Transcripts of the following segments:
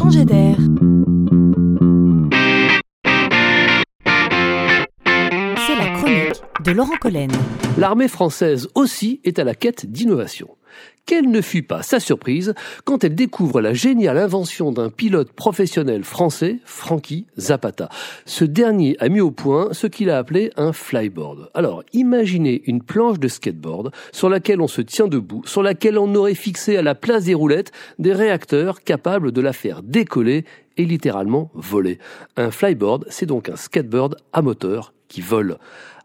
changer d'air. C'est la chronique de Laurent Collen. L'armée française aussi est à la quête d'innovation. Quelle ne fut pas sa surprise quand elle découvre la géniale invention d'un pilote professionnel français, Frankie Zapata. Ce dernier a mis au point ce qu'il a appelé un flyboard. Alors, imaginez une planche de skateboard sur laquelle on se tient debout, sur laquelle on aurait fixé à la place des roulettes des réacteurs capables de la faire décoller et littéralement voler. Un flyboard, c'est donc un skateboard à moteur qui vole.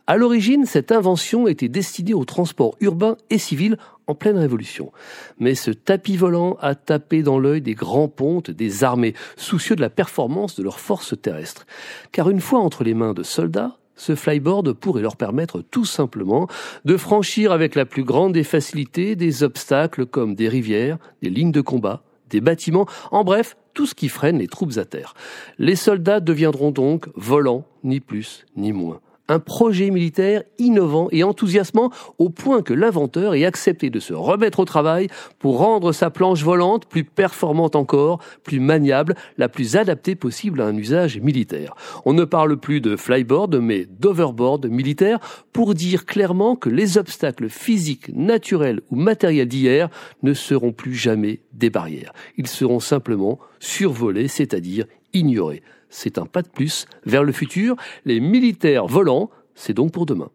À l'origine, cette invention était destinée au transport urbain et civil en pleine révolution. Mais ce tapis volant a tapé dans l'œil des grands pontes des armées, soucieux de la performance de leurs forces terrestres. Car une fois entre les mains de soldats, ce flyboard pourrait leur permettre tout simplement de franchir avec la plus grande des facilités des obstacles comme des rivières, des lignes de combat, des bâtiments, en bref, tout ce qui freine les troupes à terre. Les soldats deviendront donc volants, ni plus ni moins un projet militaire innovant et enthousiasmant au point que l'inventeur ait accepté de se remettre au travail pour rendre sa planche volante plus performante encore, plus maniable, la plus adaptée possible à un usage militaire. On ne parle plus de flyboard mais d'overboard militaire pour dire clairement que les obstacles physiques, naturels ou matériels d'hier ne seront plus jamais des barrières. Ils seront simplement survolés, c'est-à-dire ignorés c'est un pas de plus vers le futur. Les militaires volants, c'est donc pour demain.